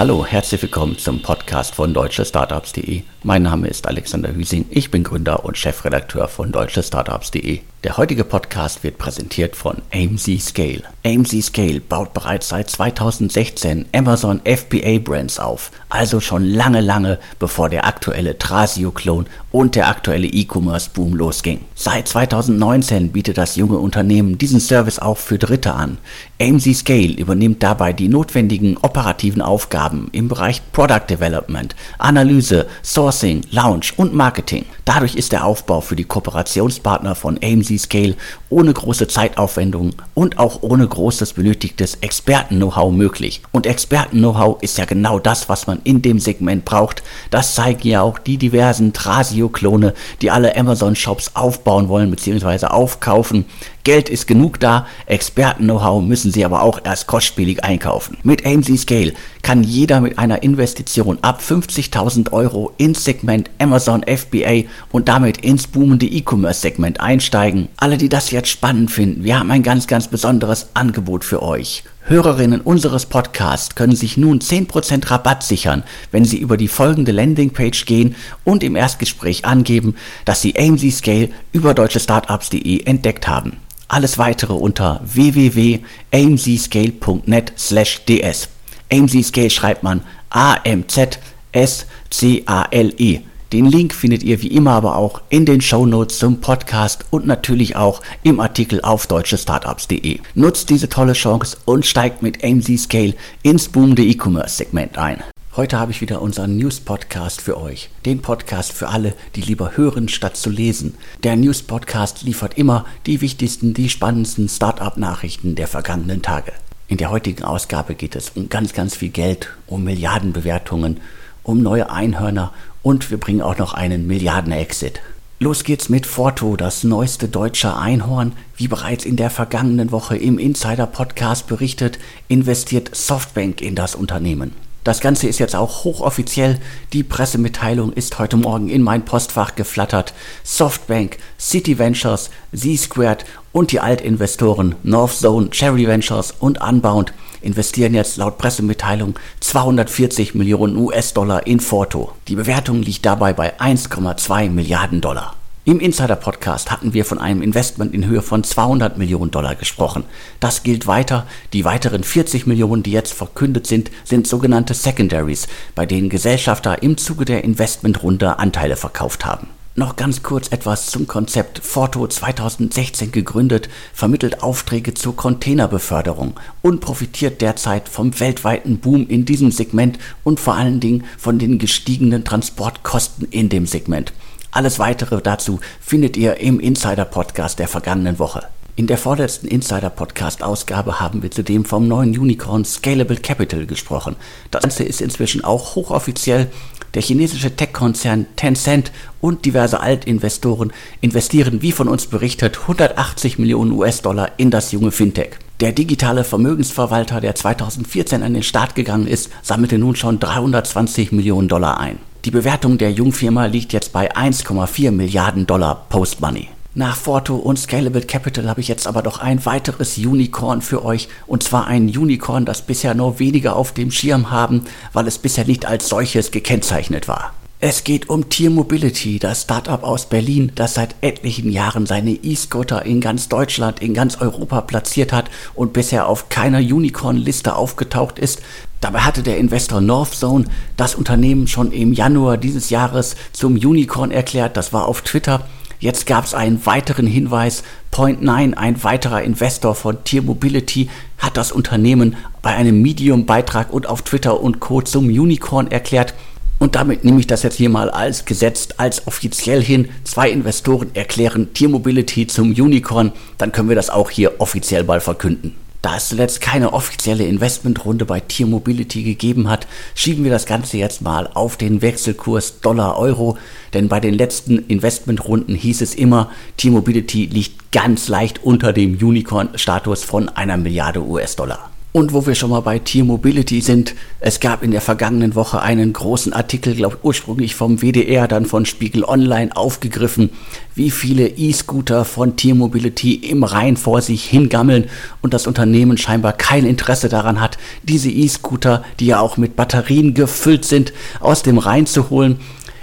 Hallo, herzlich willkommen zum Podcast von deutschestartups.de. Mein Name ist Alexander Hüsing, ich bin Gründer und Chefredakteur von deutschestartups.de. Der heutige Podcast wird präsentiert von AMZ Scale. AMZ Scale baut bereits seit 2016 Amazon FBA Brands auf, also schon lange, lange bevor der aktuelle Trasio-Klon und der aktuelle E-Commerce-Boom losging. Seit 2019 bietet das junge Unternehmen diesen Service auch für Dritte an. AMZ Scale übernimmt dabei die notwendigen operativen Aufgaben im Bereich Product Development, Analyse, Sourcing, Launch und Marketing. Dadurch ist der Aufbau für die Kooperationspartner von AMZ Scale ohne große Zeitaufwendung und auch ohne großes benötigtes Experten-Know-how möglich. Und Experten-Know-how ist ja genau das, was man in dem Segment braucht. Das zeigen ja auch die diversen Trasio-Klone, die alle Amazon-Shops aufbauen wollen bzw. aufkaufen. Geld ist genug da, Experten-Know-how müssen sie aber auch erst kostspielig einkaufen. Mit AMZ Scale kann jeder mit einer Investition ab 50.000 Euro ins Segment Amazon FBA und damit ins boomende E-Commerce-Segment einsteigen. Alle, die das jetzt spannend finden, wir haben ein ganz, ganz besonderes Angebot für euch. Hörerinnen unseres Podcasts können sich nun 10% Rabatt sichern, wenn sie über die folgende Landingpage gehen und im Erstgespräch angeben, dass sie AMZ Scale über deutschestartups.de entdeckt haben. Alles weitere unter www.amzscale.net/ds. AMZ Scale schreibt man A-M-Z-S-C-A-L-E. Den Link findet ihr wie immer aber auch in den Show Notes zum Podcast und natürlich auch im Artikel auf deutschestartups.de. Nutzt diese tolle Chance und steigt mit AMZ Scale ins boomende E-Commerce-Segment ein. Heute habe ich wieder unseren News-Podcast für euch. Den Podcast für alle, die lieber hören statt zu lesen. Der News-Podcast liefert immer die wichtigsten, die spannendsten Start-up-Nachrichten der vergangenen Tage. In der heutigen Ausgabe geht es um ganz, ganz viel Geld, um Milliardenbewertungen, um neue Einhörner und wir bringen auch noch einen Milliarden-Exit. Los geht's mit Forto, das neueste deutsche Einhorn. Wie bereits in der vergangenen Woche im Insider-Podcast berichtet, investiert Softbank in das Unternehmen. Das Ganze ist jetzt auch hochoffiziell. Die Pressemitteilung ist heute Morgen in mein Postfach geflattert. Softbank, City Ventures, Z-Squared und die Altinvestoren Northzone, Cherry Ventures und Unbound investieren jetzt laut Pressemitteilung 240 Millionen US-Dollar in Forto. Die Bewertung liegt dabei bei 1,2 Milliarden Dollar. Im Insider-Podcast hatten wir von einem Investment in Höhe von 200 Millionen Dollar gesprochen. Das gilt weiter. Die weiteren 40 Millionen, die jetzt verkündet sind, sind sogenannte Secondaries, bei denen Gesellschafter im Zuge der Investmentrunde Anteile verkauft haben. Noch ganz kurz etwas zum Konzept. Forto 2016 gegründet, vermittelt Aufträge zur Containerbeförderung und profitiert derzeit vom weltweiten Boom in diesem Segment und vor allen Dingen von den gestiegenen Transportkosten in dem Segment. Alles weitere dazu findet ihr im Insider-Podcast der vergangenen Woche. In der vorletzten Insider-Podcast-Ausgabe haben wir zudem vom neuen Unicorn Scalable Capital gesprochen. Das Ganze ist inzwischen auch hochoffiziell. Der chinesische Tech-Konzern Tencent und diverse Altinvestoren investieren, wie von uns berichtet, 180 Millionen US-Dollar in das junge Fintech. Der digitale Vermögensverwalter, der 2014 an den Start gegangen ist, sammelte nun schon 320 Millionen Dollar ein. Die Bewertung der Jungfirma liegt jetzt bei 1,4 Milliarden Dollar Post-Money. Nach Forto und Scalable Capital habe ich jetzt aber doch ein weiteres Unicorn für euch. Und zwar ein Unicorn, das bisher nur wenige auf dem Schirm haben, weil es bisher nicht als solches gekennzeichnet war. Es geht um Tier Mobility, das Startup aus Berlin, das seit etlichen Jahren seine E-Scooter in ganz Deutschland, in ganz Europa platziert hat und bisher auf keiner Unicorn-Liste aufgetaucht ist. Dabei hatte der Investor Northzone das Unternehmen schon im Januar dieses Jahres zum Unicorn erklärt. Das war auf Twitter. Jetzt gab es einen weiteren Hinweis. Point9, ein weiterer Investor von Tier Mobility, hat das Unternehmen bei einem Medium-Beitrag und auf Twitter und Co. zum Unicorn erklärt. Und damit nehme ich das jetzt hier mal als gesetzt, als offiziell hin. Zwei Investoren erklären Tier Mobility zum Unicorn. Dann können wir das auch hier offiziell mal verkünden. Da es zuletzt keine offizielle Investmentrunde bei Tier Mobility gegeben hat, schieben wir das Ganze jetzt mal auf den Wechselkurs Dollar-Euro, denn bei den letzten Investmentrunden hieß es immer, Tier Mobility liegt ganz leicht unter dem Unicorn-Status von einer Milliarde US-Dollar. Und wo wir schon mal bei Tier Mobility sind, es gab in der vergangenen Woche einen großen Artikel, glaube ursprünglich vom WDR, dann von Spiegel Online aufgegriffen, wie viele E-Scooter von Tier Mobility im Rhein vor sich hingammeln und das Unternehmen scheinbar kein Interesse daran hat, diese E-Scooter, die ja auch mit Batterien gefüllt sind, aus dem Rhein zu holen.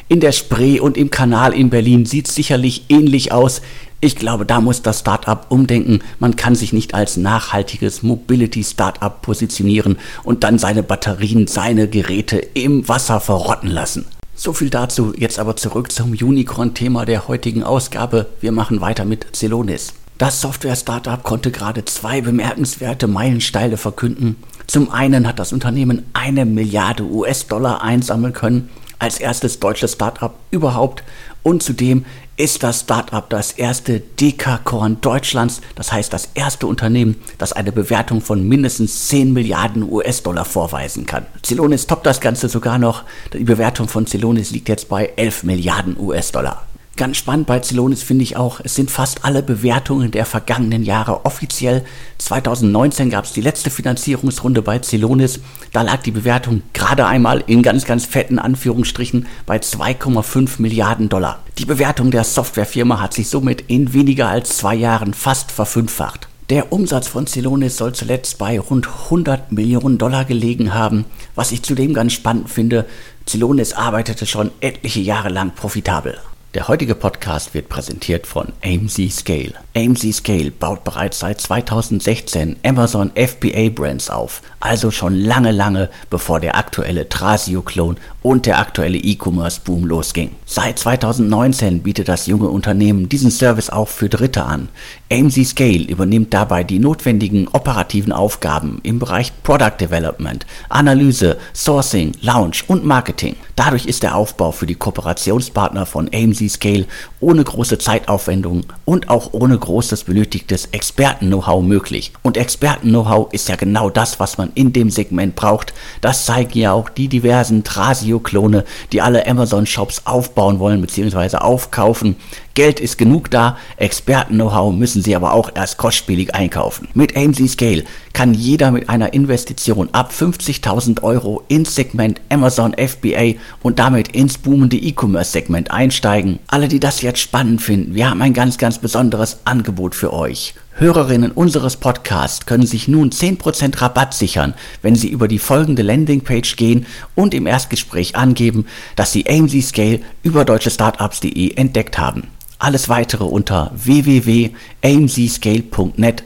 In der Spree und im Kanal in Berlin sieht es sicherlich ähnlich aus. Ich glaube, da muss das Startup umdenken. Man kann sich nicht als nachhaltiges Mobility-Startup positionieren und dann seine Batterien, seine Geräte im Wasser verrotten lassen. So viel dazu. Jetzt aber zurück zum Unicorn-Thema der heutigen Ausgabe. Wir machen weiter mit Celonis. Das Software-Startup konnte gerade zwei bemerkenswerte Meilensteine verkünden. Zum einen hat das Unternehmen eine Milliarde US-Dollar einsammeln können, als erstes deutsches Startup überhaupt. Und zudem ist das Startup das erste Dekakorn Deutschlands, das heißt das erste Unternehmen, das eine Bewertung von mindestens 10 Milliarden US-Dollar vorweisen kann. Celonis toppt das Ganze sogar noch. Die Bewertung von Celonis liegt jetzt bei 11 Milliarden US-Dollar. Ganz spannend bei Celonis finde ich auch, es sind fast alle Bewertungen der vergangenen Jahre offiziell. 2019 gab es die letzte Finanzierungsrunde bei Celonis. Da lag die Bewertung gerade einmal in ganz, ganz fetten Anführungsstrichen bei 2,5 Milliarden Dollar. Die Bewertung der Softwarefirma hat sich somit in weniger als zwei Jahren fast verfünffacht. Der Umsatz von Celonis soll zuletzt bei rund 100 Millionen Dollar gelegen haben. Was ich zudem ganz spannend finde, Celonis arbeitete schon etliche Jahre lang profitabel. Der heutige Podcast wird präsentiert von AMC Scale. AMC Scale baut bereits seit 2016 Amazon FBA Brands auf, also schon lange, lange bevor der aktuelle Trasio-Klon und der aktuelle E-Commerce-Boom losging. Seit 2019 bietet das junge Unternehmen diesen Service auch für Dritte an. AMC Scale übernimmt dabei die notwendigen operativen Aufgaben im Bereich Product Development, Analyse, Sourcing, Launch und Marketing. Dadurch ist der Aufbau für die Kooperationspartner von AMC Scale ohne große Zeitaufwendung und auch ohne großes benötigtes Experten-Know-how möglich. Und Experten-Know-how ist ja genau das, was man in dem Segment braucht. Das zeigen ja auch die diversen Trasio-Klone, die alle Amazon-Shops aufbauen wollen bzw. aufkaufen. Geld ist genug da, Experten-Know-how müssen sie aber auch erst kostspielig einkaufen. Mit AMC Scale kann jeder mit einer Investition ab 50.000 Euro ins Segment Amazon FBA und damit ins boomende E-Commerce-Segment einsteigen. Alle, die das jetzt spannend finden, wir haben ein ganz, ganz besonderes Angebot für euch. Hörerinnen unseres Podcasts können sich nun 10% Rabatt sichern, wenn sie über die folgende Landingpage gehen und im Erstgespräch angeben, dass sie AMC Scale über deutschestartups.de entdeckt haben. Alles weitere unter www.amzscale.net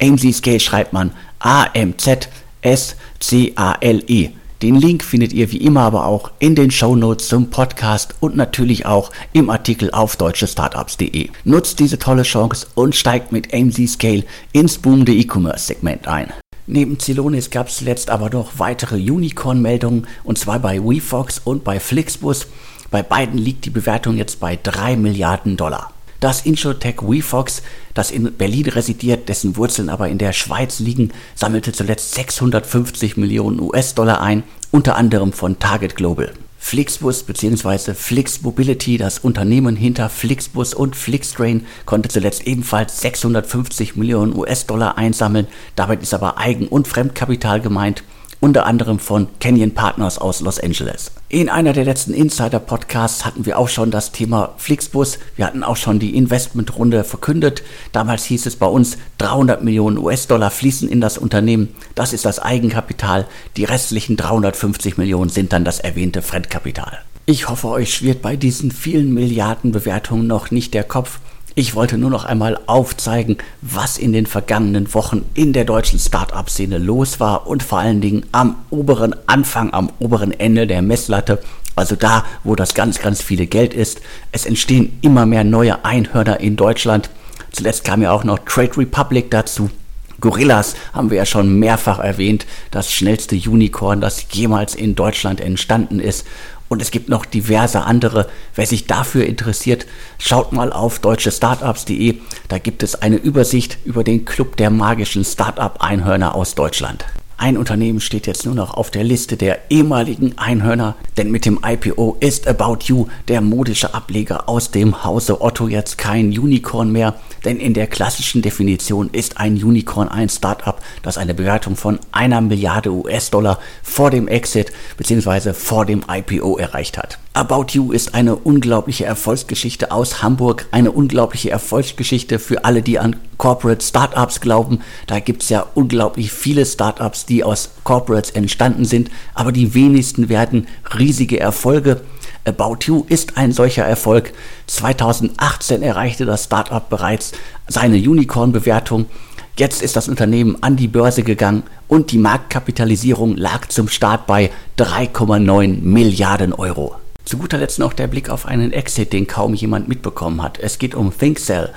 slash ds. AMZ schreibt man A-M-Z-S-C-A-L-E. Den Link findet ihr wie immer aber auch in den Show Notes zum Podcast und natürlich auch im Artikel auf deutschestartups.de. Nutzt diese tolle Chance und steigt mit AMZ Scale ins boomende E-Commerce-Segment ein. Neben Celonis gab es zuletzt aber noch weitere Unicorn-Meldungen und zwar bei WeFox und bei Flixbus. Bei beiden liegt die Bewertung jetzt bei 3 Milliarden Dollar. Das Insurtech WeFox, das in Berlin residiert, dessen Wurzeln aber in der Schweiz liegen, sammelte zuletzt 650 Millionen US-Dollar ein, unter anderem von Target Global. Flixbus bzw. Flix Mobility, das Unternehmen hinter Flixbus und Flixtrain, konnte zuletzt ebenfalls 650 Millionen US-Dollar einsammeln. Damit ist aber Eigen- und Fremdkapital gemeint unter anderem von Canyon Partners aus Los Angeles. In einer der letzten Insider-Podcasts hatten wir auch schon das Thema Flixbus. Wir hatten auch schon die Investmentrunde verkündet. Damals hieß es bei uns, 300 Millionen US-Dollar fließen in das Unternehmen. Das ist das Eigenkapital. Die restlichen 350 Millionen sind dann das erwähnte Fremdkapital. Ich hoffe, euch schwirrt bei diesen vielen Milliarden Bewertungen noch nicht der Kopf. Ich wollte nur noch einmal aufzeigen, was in den vergangenen Wochen in der deutschen Start-up-Szene los war und vor allen Dingen am oberen Anfang, am oberen Ende der Messlatte, also da, wo das ganz, ganz viele Geld ist. Es entstehen immer mehr neue Einhörner in Deutschland. Zuletzt kam ja auch noch Trade Republic dazu. Gorillas haben wir ja schon mehrfach erwähnt, das schnellste Unicorn, das jemals in Deutschland entstanden ist. Und es gibt noch diverse andere. Wer sich dafür interessiert, schaut mal auf deutschestartups.de. Da gibt es eine Übersicht über den Club der magischen Startup-Einhörner aus Deutschland. Ein Unternehmen steht jetzt nur noch auf der Liste der ehemaligen Einhörner, denn mit dem IPO ist About You, der modische Ableger aus dem Hause Otto, jetzt kein Unicorn mehr, Denn in der klassischen Definition ist ein Unicorn ein Startup, das eine Bewertung von einer Milliarde US-Dollar vor dem Exit bzw. vor dem IPO erreicht hat. About You ist eine unglaubliche Erfolgsgeschichte aus Hamburg, eine unglaubliche Erfolgsgeschichte für alle, die an Corporate Startups glauben. Da gibt es ja unglaublich viele Startups, die aus Corporates entstanden sind, aber die wenigsten werden riesige Erfolge. About You ist ein solcher Erfolg. 2018 erreichte das Startup bereits seine Unicorn-Bewertung. Jetzt ist das Unternehmen an die Börse gegangen und die Marktkapitalisierung lag zum Start bei 3,9 Milliarden Euro. Zu guter Letzt noch der Blick auf einen Exit, den kaum jemand mitbekommen hat. Es geht um ThinkCell.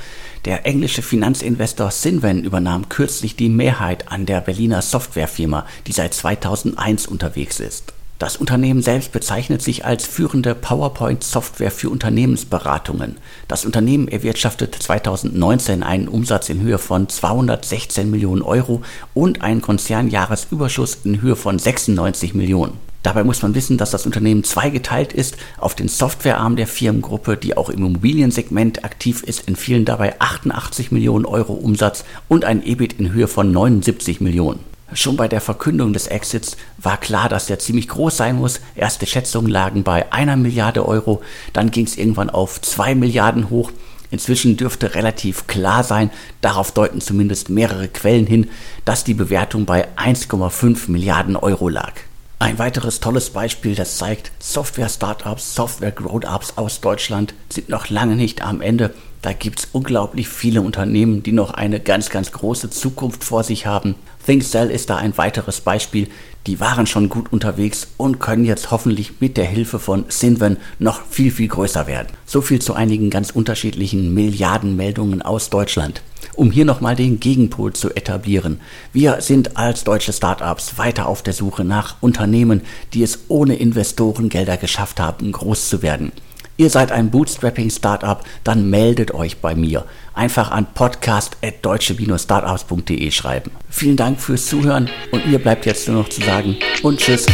Der englische Finanzinvestor Sinven übernahm kürzlich die Mehrheit an der Berliner Softwarefirma, die seit 2001 unterwegs ist. Das Unternehmen selbst bezeichnet sich als führende PowerPoint-Software für Unternehmensberatungen. Das Unternehmen erwirtschaftet 2019 einen Umsatz in Höhe von 216 Millionen Euro und einen Konzernjahresüberschuss in Höhe von 96 Millionen. Dabei muss man wissen, dass das Unternehmen zweigeteilt ist. Auf den Softwarearm der Firmengruppe, die auch im Immobiliensegment aktiv ist, entfielen dabei 88 Millionen Euro Umsatz und ein EBIT in Höhe von 79 Millionen. Schon bei der Verkündung des Exits war klar, dass der ziemlich groß sein muss. Erste Schätzungen lagen bei einer Milliarde Euro, dann ging es irgendwann auf zwei Milliarden hoch. Inzwischen dürfte relativ klar sein, darauf deuten zumindest mehrere Quellen hin, dass die Bewertung bei 1,5 Milliarden Euro lag. Ein weiteres tolles Beispiel, das zeigt, Software-Startups, Software-Grown-Ups aus Deutschland sind noch lange nicht am Ende. Da gibt es unglaublich viele Unternehmen, die noch eine ganz, ganz große Zukunft vor sich haben. ThinkCell ist da ein weiteres Beispiel. Die waren schon gut unterwegs und können jetzt hoffentlich mit der Hilfe von Sinven noch viel, viel größer werden. So viel zu einigen ganz unterschiedlichen Milliardenmeldungen aus Deutschland um hier nochmal den Gegenpol zu etablieren. Wir sind als deutsche Startups weiter auf der Suche nach Unternehmen, die es ohne Investorengelder geschafft haben, groß zu werden. Ihr seid ein Bootstrapping-Startup, dann meldet euch bei mir. Einfach an podcast.deutsche-startups.de schreiben. Vielen Dank fürs Zuhören und mir bleibt jetzt nur noch zu sagen und tschüss.